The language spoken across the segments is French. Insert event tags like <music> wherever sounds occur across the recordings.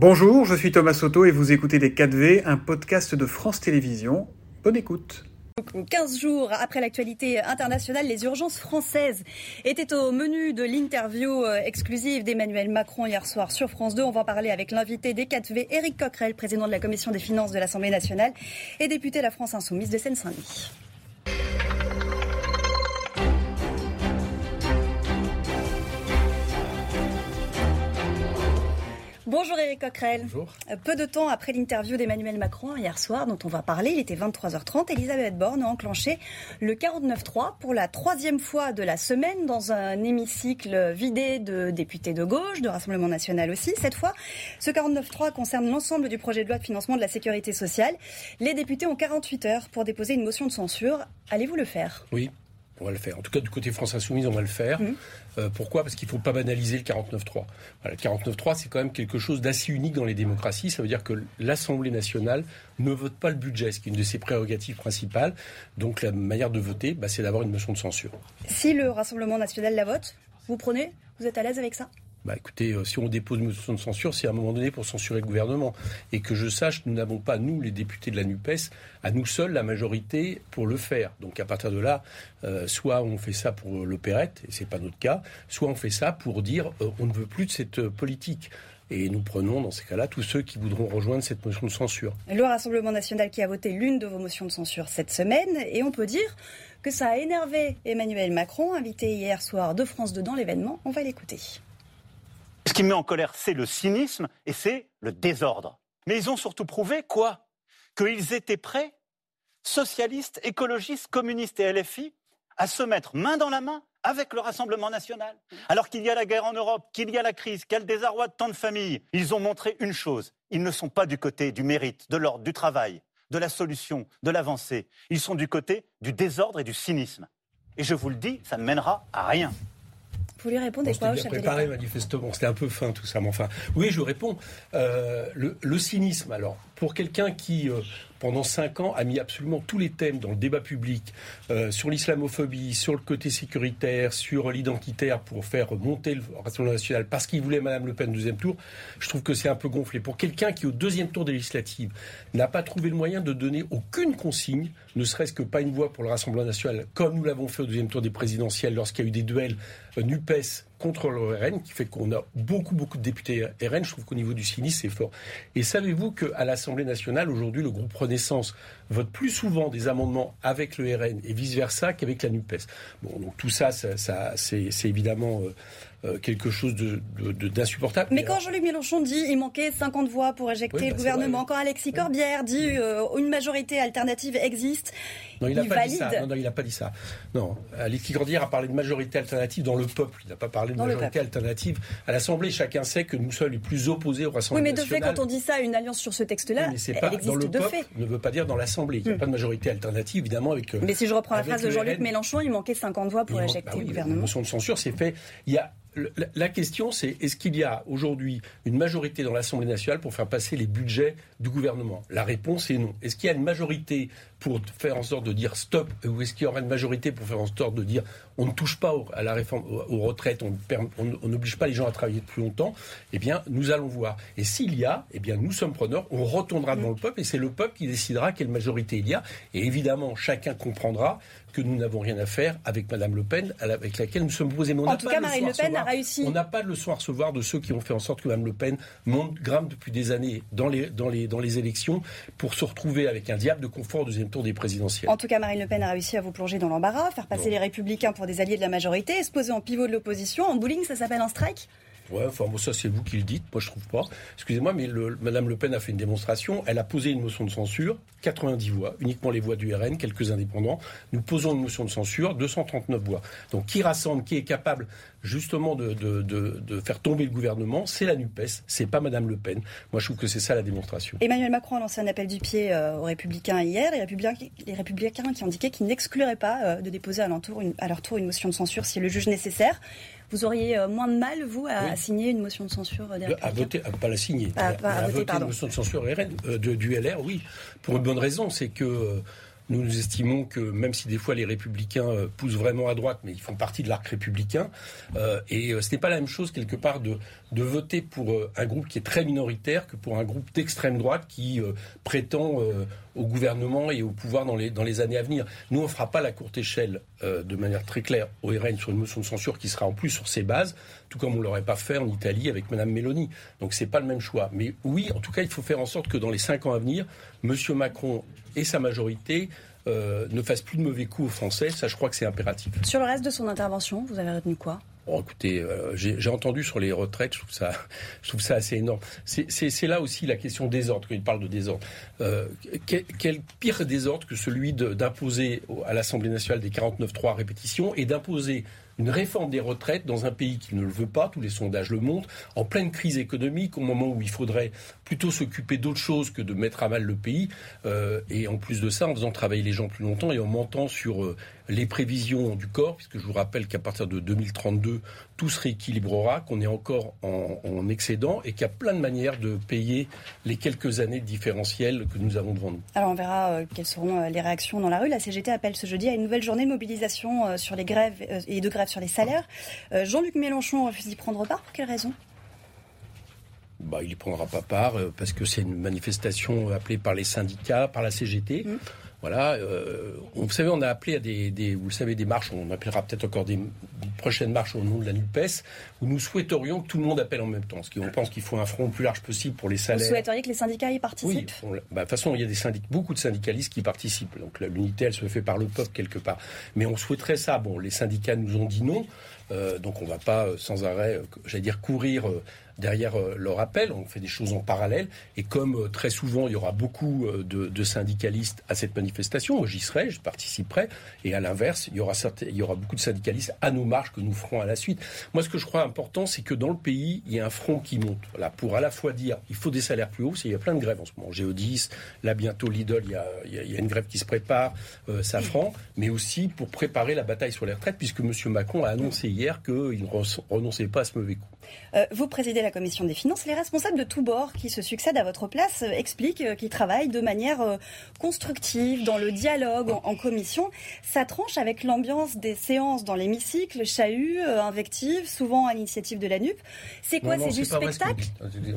Bonjour, je suis Thomas Soto et vous écoutez Les 4V, un podcast de France Télévisions. Bonne écoute. 15 jours après l'actualité internationale, les urgences françaises étaient au menu de l'interview euh, exclusive d'Emmanuel Macron hier soir sur France 2. On va en parler avec l'invité des 4V, Éric Coquerel, président de la Commission des finances de l'Assemblée nationale et député de la France insoumise de Seine-Saint-Denis. Bonjour Éric Coquerel. Bonjour. Euh, Peu de temps après l'interview d'Emmanuel Macron hier soir, dont on va parler, il était 23h30, Elisabeth Borne a enclenché le 49-3 pour la troisième fois de la semaine dans un hémicycle vidé de députés de gauche, de Rassemblement national aussi. Cette fois, ce 49-3 concerne l'ensemble du projet de loi de financement de la sécurité sociale. Les députés ont 48 heures pour déposer une motion de censure. Allez-vous le faire? Oui, on va le faire. En tout cas, du côté France Insoumise, on va le faire. Mhm. Euh, pourquoi? Parce qu'il ne faut pas banaliser le 49-3. Voilà, le 49-3, c'est quand même quelque chose d'assez unique dans les démocraties. Ça veut dire que l'Assemblée nationale ne vote pas le budget, ce qui est une de ses prérogatives principales. Donc la manière de voter, bah, c'est d'avoir une motion de censure. Si le Rassemblement national la vote, vous prenez Vous êtes à l'aise avec ça? Bah, écoutez, euh, si on dépose une motion de censure, c'est à un moment donné pour censurer le gouvernement. Et que je sache, nous n'avons pas, nous, les députés de la NUPES, à nous seuls la majorité pour le faire. Donc à partir de là, euh, soit on fait ça pour l'opérette, et c'est pas notre cas, soit on fait ça pour dire euh, on ne veut plus de cette euh, politique. Et nous prenons, dans ces cas-là, tous ceux qui voudront rejoindre cette motion de censure. Le Rassemblement national qui a voté l'une de vos motions de censure cette semaine, et on peut dire que ça a énervé Emmanuel Macron, invité hier soir de France 2 dans l'événement. On va l'écouter. Ce qui me met en colère, c'est le cynisme et c'est le désordre. Mais ils ont surtout prouvé quoi? Qu'ils étaient prêts, socialistes, écologistes, communistes et LFI, à se mettre main dans la main avec le Rassemblement national. Alors qu'il y a la guerre en Europe, qu'il y a la crise, qu'il y désarroi de tant de familles, ils ont montré une chose. Ils ne sont pas du côté du mérite, de l'ordre, du travail, de la solution, de l'avancée. Ils sont du côté du désordre et du cynisme. Et je vous le dis, ça ne mènera à rien. Vous lui répondez Bon, quoi au chef bien de l'État manifestement. C'était un peu fin, tout ça. Mais enfin, oui, je réponds. Euh, le, le cynisme, alors, pour quelqu'un qui, euh, pendant cinq ans, a mis absolument tous les thèmes dans le débat public, euh, sur l'islamophobie, sur le côté sécuritaire, sur l'identitaire, pour faire monter le Rassemblement national, parce qu'il voulait Madame Le Pen au deuxième tour, je trouve que c'est un peu gonflé. Pour quelqu'un qui, au deuxième tour des législatives, n'a pas trouvé le moyen de donner aucune consigne, ne serait-ce que pas une voix pour le Rassemblement national, comme nous l'avons fait au deuxième tour des présidentielles, lorsqu'il y a eu des duels euh, NUPES contre le RN, qui fait qu'on a beaucoup, beaucoup de députés RN. Je trouve qu'au niveau du cynisme, c'est fort. Et savez-vous qu'à l'Assemblée nationale, aujourd'hui, le groupe Renaissance vote plus souvent des amendements avec le RN et vice-versa qu'avec la NUPES? Bon, donc tout ça, ça, c'est c'est évidemment euh, quelque chose de- de- de- d'insupportable. Mais quand Jean-Luc Mélenchon dit il manquait 50 voix pour éjecter Oui, bah, le c'est gouvernement, quand Alexis Corbière dit euh, une majorité alternative existe, Non, il n'a pas dit valide. ça. Non, non, il n'a pas dit ça. Non, Alexis Cordière a parlé de majorité alternative dans le peuple. Il n'a pas parlé de Dans majorité alternative à l'Assemblée. Chacun sait que nous sommes les plus opposés au Oui, Rassemblement mais de fait, quand on dit ça, une alliance sur ce texte-là, Oui, elle pas existe dans le de peuple fait. ne veut pas dire dans l'Assemblée. Il n'y a Hmm. pas de majorité alternative, évidemment, avec. euh, Mais si je reprends la phrase de Jean-Luc. Mélenchon, il manquait 50 voix pour éjecter bah oui, le La gouvernement. motion de censure, c'est fait. Il y a la, question, c'est est-ce qu'il y a aujourd'hui une majorité dans l'Assemblée nationale pour faire passer les budgets du gouvernement? La réponse est non. Est-ce qu'il y a une majorité pour faire en sorte de dire stop ou est-ce qu'il y aura une majorité pour faire en sorte de dire on ne touche pas à la réforme aux, retraites, on n'oblige pas les gens à travailler plus longtemps? Eh bien, nous allons voir. Et s'il y a, eh bien, nous sommes preneurs. On retournera devant le peuple et c'est le peuple qui décidera quelle majorité il y a. Et évidemment, chacun comprendra que nous n'avons rien à faire avec Madame Le Pen, avec laquelle nous sommes posés. Mais on En n'a tout pas cas, de leçon Marine à Le Pen a recevoir. Réussi. On n'a pas de leçon à recevoir de ceux qui ont fait en sorte que Mme Le Pen monte, grimpe depuis des années dans les, dans, les, dans les élections pour se retrouver avec un diable de confort au deuxième tour des présidentielles. En tout cas, Marine Le Pen a réussi à vous plonger dans l'embarras, faire passer les Républicains pour des alliés de la majorité, et se poser en pivot de l'opposition. En bowling, ça s'appelle un strike? Ouais, enfin, ça, c'est vous qui le dites. Moi, je trouve pas. Excusez-moi, mais le, Madame Le Pen a fait une démonstration. Elle a posé une motion de censure, 90 voix, uniquement les voix du RN, quelques indépendants. Nous posons une motion de censure, 239 voix. Donc, qui rassemble, qui est capable, justement, de faire tomber le gouvernement, c'est la NUPES, c'est pas Madame Le Pen. Moi, je trouve que c'est ça la démonstration. Emmanuel Macron a lancé un appel du pied euh, aux Républicains hier. Les Républicains, les Républicains qui indiquaient qu'ils n'excluraient pas euh, de déposer à leur, tour une, à leur tour une motion de censure si le juge nécessaire. Vous auriez euh, moins de mal, vous, à Oui. signer une motion de censure euh, des À voter, à pas la signer. Mais pas à à voter, voter une motion de censure RN, euh, de- du LR, oui. Pour une bonne raison, c'est que euh, Nous, estimons que même si des fois les républicains poussent vraiment à droite, mais ils font partie de l'arc républicain, et ce n'est pas la même chose quelque part de, de voter pour un groupe qui est très minoritaire que pour un groupe d'extrême droite qui prétend au gouvernement et au pouvoir dans les, dans les années à venir. Nous, on ne fera pas la courte échelle de manière très claire au RN sur une motion de censure qui sera en plus sur ses bases, tout comme on ne l'aurait pas fait en Italie avec Mme Meloni. Donc ce n'est pas le même choix. Mais oui, en tout cas, il faut faire en sorte que dans les cinq ans à venir, M. Macron et sa majorité euh, ne fassent plus de mauvais coups aux Français. Ça, je crois que c'est impératif. Sur le reste de son intervention, vous avez retenu quoi? Oh, écoutez, euh, j'ai entendu sur les retraites, je trouve ça, <laughs> je trouve ça assez énorme. C'est là aussi la question désordre, quand il parle de désordre. Euh, quel, quel, pire désordre que celui d'imposer à l'Assemblée nationale des 49-3 répétitions et d'imposer une réforme des retraites dans un pays qui ne le veut pas, tous les sondages le montrent, en pleine crise économique, au moment où il faudrait plutôt s'occuper d'autre chose que de mettre à mal le pays, euh, et en plus de ça, en faisant travailler les gens plus longtemps et en mentant sur euh, les prévisions du corps, puisque je vous rappelle qu'à partir de 2032, tout se rééquilibrera, qu'on est encore en, excédent et qu'il y a plein de manières de payer les quelques années de différentiel que nous avons devant nous. Alors on verra euh, quelles seront les réactions dans la rue. La CGT appelle ce jeudi à une nouvelle journée de mobilisation sur les grèves et de grève sur les salaires. Euh, Jean-Luc Mélenchon refuse d'y prendre part. Pour quelle raison? Bah, il n'y prendra pas part euh, parce que c'est une manifestation appelée par les syndicats, par la CGT. Mmh. Voilà, euh, vous savez, on a appelé à des, vous le savez, des marches, on appellera peut-être encore des, prochaines marches au nom de la NUPES, où nous souhaiterions que tout le monde appelle en même temps. Parce qu'on pense qu'il faut un front le plus large possible pour les salaires. Vous souhaiteriez que les syndicats y participent? Oui, bah, de toute façon, il y a des syndic beaucoup de syndicalistes qui participent. Donc l'unité, elle se fait par le peuple quelque part. Mais on souhaiterait ça. Bon, les syndicats nous ont dit non. Euh, donc on ne va pas sans arrêt, j'allais dire, courir derrière euh, leur appel. On fait des choses en parallèle. Et comme euh, très souvent, il y aura beaucoup euh, de, syndicalistes à cette manifestation, j'y serai, je participerai. Et à l'inverse, il y aura beaucoup de syndicalistes à nos marches que nous ferons à la suite. Moi, ce que je crois important, c'est que dans le pays, il y a un front qui monte. Voilà, pour à la fois dire, il faut des salaires plus hauts. Il y a plein de grèves en ce moment. Géodis, là bientôt Lidl, il y a, une grève qui se prépare, Safran, mais aussi pour préparer la bataille sur les retraites, puisque M. Macron a annoncé hier qu'il ne renonçait pas à ce mauvais coup. Vous présidez la commission des finances. Les responsables de tous bords qui se succèdent à votre place euh, expliquent euh, qu'ils travaillent de manière euh, constructive, dans le dialogue, en, commission. Ça tranche avec l'ambiance des séances dans l'hémicycle, chahut, invective, souvent à l'initiative de la NUP. C'est quoi C'est du spectacle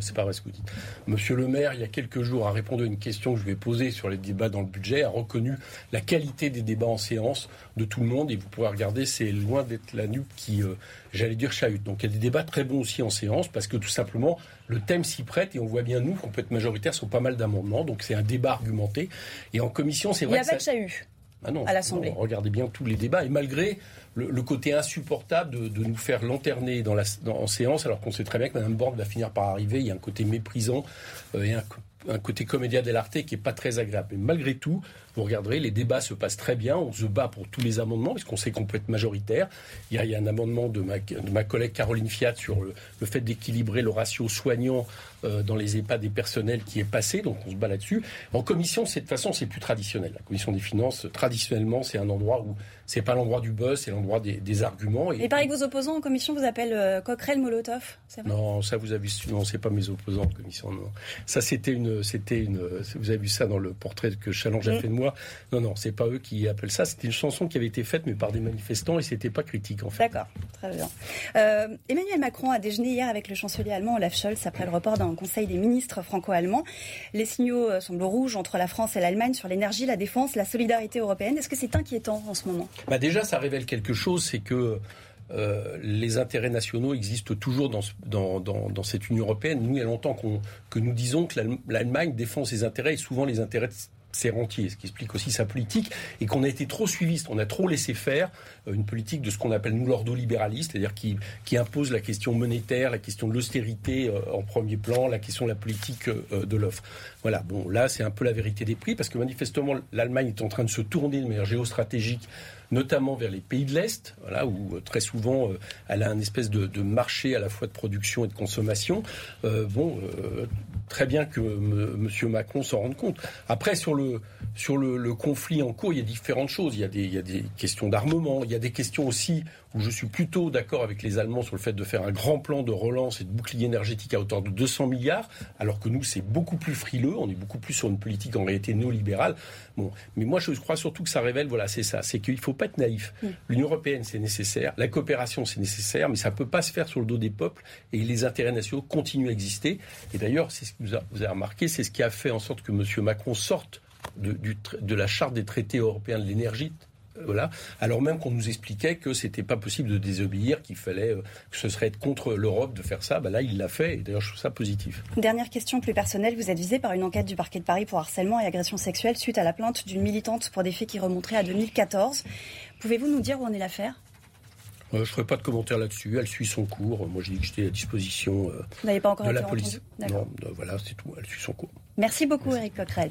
C'est pas vrai ce que vous dites. Monsieur le maire, il y a quelques jours, a répondu à une question que je vais poser sur les débats dans le budget, a reconnu la qualité des débats en séance de tout le monde. Et vous pourrez regarder, c'est loin d'être la NUP qui j'allais dire chahut. Donc il y a des débats très bons aussi en séance parce que tout simplement le thème s'y prête et on voit bien nous qu'on peut être majoritaire sur pas mal d'amendements. Donc c'est un débat argumenté. Et en commission, c'est vrai. Il n'y a pas de chahut. Ah non, à l'Assemblée. regardez bien tous les débats et malgré le, côté insupportable de, nous faire lanterner dans la, en séance alors qu'on sait très bien que Mme Borne va finir par arriver, il y a un côté méprisant euh, et un, un côté comédia dell'arte qui est pas très agréable. Mais malgré tout, vous regarderez, les débats se passent très bien. On se bat pour tous les amendements, puisqu'on sait qu'on peut être majoritaire. Il y, a, un amendement de ma, de ma, collègue Caroline Fiat sur le, fait d'équilibrer le ratio soignant euh, dans les EHPAD des personnels qui est passé, donc on se bat là-dessus. En commission, de toute façon, c'est plus traditionnel. La commission des finances, traditionnellement, c'est un endroit où c'est pas l'endroit du buzz, c'est l'endroit des, arguments. Et, pareil, vos opposants en commission vous appellent euh, Coquerel Molotov, Non, ça vous avez vu, non, c'est pas mes opposants en commission, non. Ça, c'était une, c'était une, vous avez vu ça dans le portrait que Challenge a fait de moi. Non, non, c'est pas eux qui appellent ça. C'était une chanson qui avait été faite, mais par des manifestants, et c'était pas critique, en fait. D'accord, très bien. Euh, Emmanuel Macron a déjeuné hier avec le chancelier allemand Olaf Scholz après le report d'un conseil des ministres franco-allemands. Les signaux euh, semblent rouges entre la France et l'Allemagne sur l'énergie, la défense, la solidarité européenne. Est-ce que c'est inquiétant en ce moment? Bah Déjà, ça révèle quelque chose, c'est que euh, les intérêts nationaux existent toujours dans, cette Union européenne. Nous, il y a longtemps que nous disons que l'Allemagne défend ses intérêts et souvent les intérêts c'est rentier, ce qui explique aussi sa politique, et qu'on a été trop suiviste, on a trop laissé faire euh, une politique de ce qu'on appelle nous l'ordolibéraliste, c'est-à-dire qui, qui, impose la question monétaire, la question de l'austérité euh, en premier plan, la question de la politique euh, de l'offre. Voilà, bon, là c'est un peu la vérité des prix, parce que manifestement l'Allemagne est en train de se tourner de manière géostratégique notamment vers les pays de l'Est, voilà, où très souvent elle a un espèce de, marché à la fois de production et de consommation. bon, très bien que M. Macron s'en rende compte. Après, sur le, conflit en cours, il y a différentes choses. Il y a des questions d'armement, il y a des questions aussi où je suis plutôt d'accord avec les Allemands sur le fait de faire un grand plan de relance et de bouclier énergétique à hauteur de 200 milliards, alors que nous, c'est beaucoup plus frileux, on est beaucoup plus sur une politique en réalité néolibérale. Bon, mais moi, je crois surtout que ça révèle, voilà, c'est ça, c'est qu'il ne faut pas être naïf. Mm. L'Union européenne, c'est nécessaire, la coopération, c'est nécessaire, mais ça ne peut pas se faire sur le dos des peuples, et les intérêts nationaux continuent à exister. Et d'ailleurs, c'est ce que vous avez remarqué, c'est ce qui a fait en sorte que M. Macron sorte de, de la charte des traités européens de l'énergie voilà. Alors même qu'on nous expliquait que c'était pas possible de désobéir, qu'il fallait euh, que ce serait être contre l'Europe de faire ça. Bah là, il l'a fait. Et d'ailleurs, je trouve ça positif. Dernière question plus personnelle. Vous êtes visé par une enquête du parquet de Paris pour harcèlement et agression sexuelle suite à la plainte d'une militante pour des faits qui remonteraient à 2014. Pouvez-vous nous dire où en est l'affaire? Euh, je ne ferai pas de commentaire là-dessus. Elle suit son cours. Moi, je dis que j'étais à disposition euh, pas encore de la police? Non, voilà, c'est tout. Elle suit son cours. Merci beaucoup, Eric Coquerel.